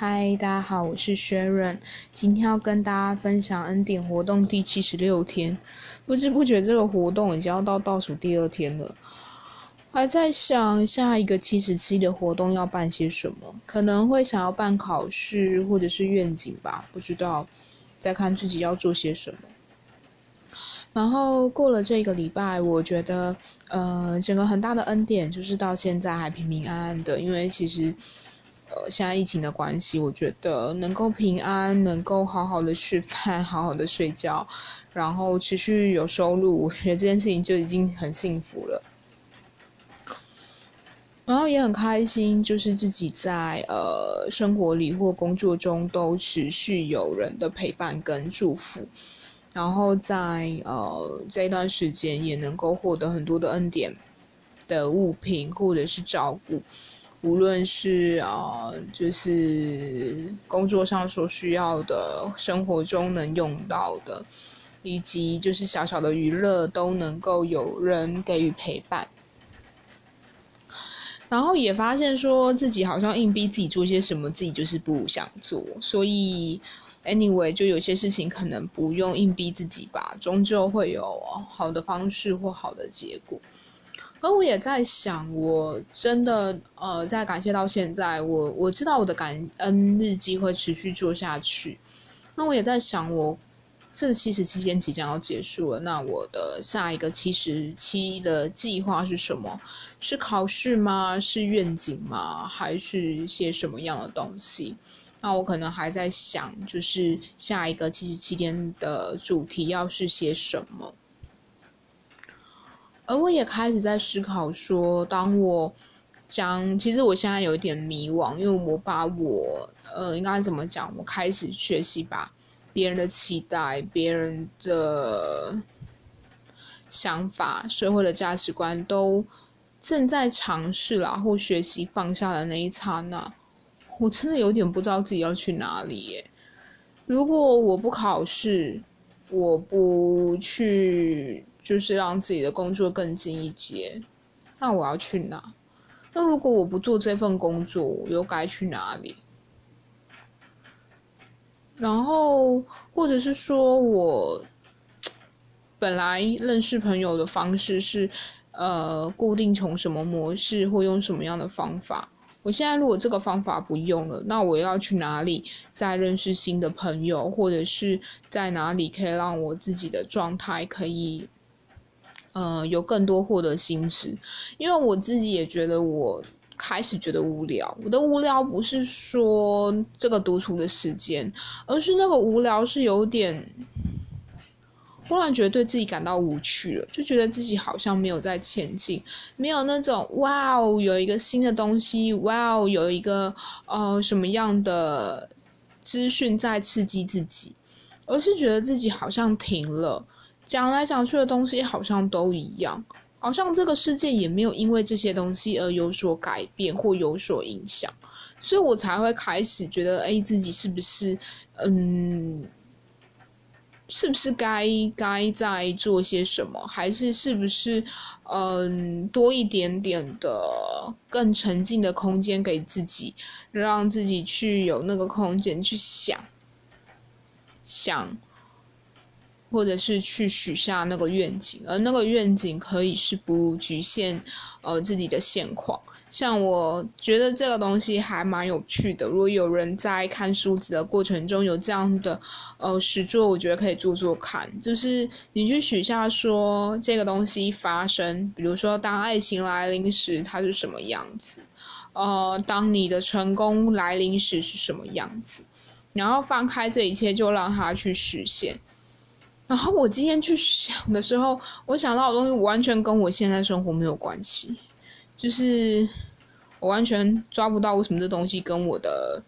嗨，大家好，我是 Sharon，今天要跟大家分享恩典活动第七十六天。不知不觉，这个活动已经要到倒数第二天了，还在想下一个七十七的活动要办些什么，可能会想要办考试或者是愿景吧，不知道，再看自己要做些什么。然后过了这个礼拜，我觉得，呃，整个很大的恩典就是到现在还平平安安的，因为其实。呃，现在疫情的关系，我觉得能够平安，能够好好的吃饭，好好的睡觉，然后持续有收入，我觉得这件事情就已经很幸福了。然后也很开心，就是自己在呃生活里或工作中都持续有人的陪伴跟祝福，然后在呃这一段时间也能够获得很多的恩典的物品或者是照顾。无论是啊，就是工作上所需要的，生活中能用到的，以及就是小小的娱乐，都能够有人给予陪伴。然后也发现说自己好像硬逼自己做些什么，自己就是不想做。所以，anyway，就有些事情可能不用硬逼自己吧，终究会有好的方式或好的结果。而我也在想，我真的呃，在感谢到现在，我我知道我的感恩日记会持续做下去。那我也在想，我这七十七天即将要结束了，那我的下一个七十七的计划是什么？是考试吗？是愿景吗？还是些什么样的东西？那我可能还在想，就是下一个七十七天的主题要是些什么。而我也开始在思考说，当我将，其实我现在有一点迷惘，因为我把我，呃，应该怎么讲？我开始学习把别人的期待、别人的想法、社会的价值观都正在尝试啦，或学习放下的那一刹那，我真的有点不知道自己要去哪里耶。如果我不考试，我不去。就是让自己的工作更进一阶，那我要去哪？那如果我不做这份工作，我又该去哪里？然后，或者是说我本来认识朋友的方式是，呃，固定从什么模式或用什么样的方法？我现在如果这个方法不用了，那我要去哪里再认识新的朋友，或者是在哪里可以让我自己的状态可以？呃，有更多获得心智，因为我自己也觉得我开始觉得无聊。我的无聊不是说这个独处的时间，而是那个无聊是有点忽然觉得对自己感到无趣了，就觉得自己好像没有在前进，没有那种哇哦有一个新的东西，哇哦有一个呃什么样的资讯在刺激自己，而是觉得自己好像停了。讲来讲去的东西好像都一样，好像这个世界也没有因为这些东西而有所改变或有所影响，所以我才会开始觉得，哎，自己是不是，嗯，是不是该该在做些什么，还是是不是，嗯，多一点点的更沉浸的空间给自己，让自己去有那个空间去想，想。或者是去许下那个愿景，而那个愿景可以是不局限，呃自己的现况。像我觉得这个东西还蛮有趣的。如果有人在看书子的过程中有这样的呃实作，我觉得可以做做看。就是你去许下说这个东西发生，比如说当爱情来临时它是什么样子，呃，当你的成功来临时是什么样子，然后放开这一切，就让它去实现。然后我今天去想的时候，我想到的东西完全跟我现在生活没有关系，就是我完全抓不到为什么这东西跟我的，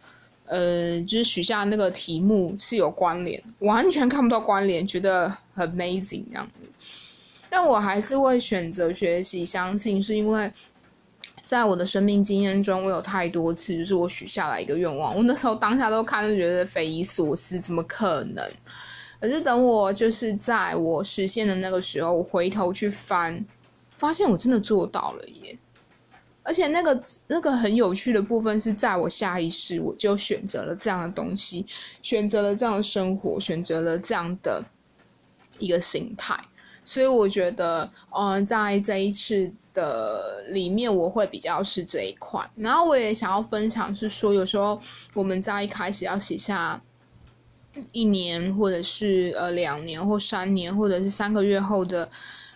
呃，就是许下那个题目是有关联，完全看不到关联，觉得很 amazing 这样。但我还是会选择学习，相信是因为在我的生命经验中，我有太多次就是我许下来一个愿望，我那时候当下都看就觉得匪夷所思，怎么可能？可是等我就是在我实现的那个时候，我回头去翻，发现我真的做到了耶！而且那个那个很有趣的部分是在我下意识我就选择了这样的东西，选择了这样的生活，选择了这样的一个心态。所以我觉得，嗯，在这一次的里面，我会比较是这一块。然后我也想要分享是说，有时候我们在一开始要写下一年，或者是呃两年或三年，或者是三个月后的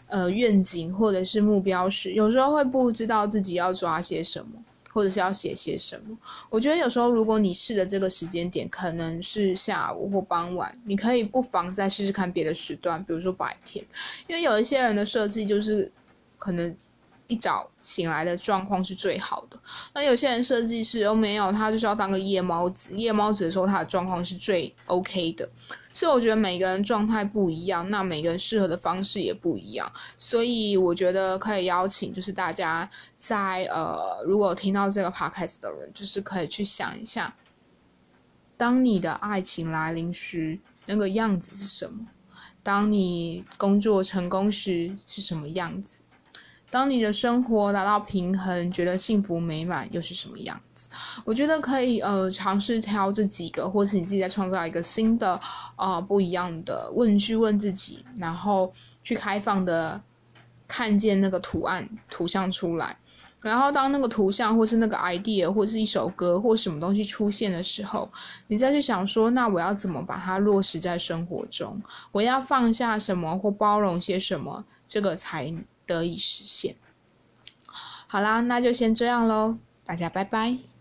呃愿景或者是目标时，有时候会不知道自己要抓些什么。或者是要写些什么？我觉得有时候，如果你试的这个时间点可能是下午或傍晚，你可以不妨再试试看别的时段，比如说白天，因为有一些人的设计就是可能。一早醒来的状况是最好的。那有些人设计师都没有，他就是要当个夜猫子。夜猫子的时候，他的状况是最 OK 的。所以我觉得每个人状态不一样，那每个人适合的方式也不一样。所以我觉得可以邀请，就是大家在呃，如果听到这个 podcast 的人，就是可以去想一下，当你的爱情来临时，那个样子是什么？当你工作成功时是什么样子？当你的生活达到平衡，觉得幸福美满，又是什么样子？我觉得可以呃尝试挑这几个，或是你自己再创造一个新的啊不一样的问句问自己，然后去开放的看见那个图案图像出来，然后当那个图像或是那个 idea 或是一首歌或什么东西出现的时候，你再去想说，那我要怎么把它落实在生活中？我要放下什么或包容些什么？这个才。得以实现。好啦，那就先这样喽，大家拜拜。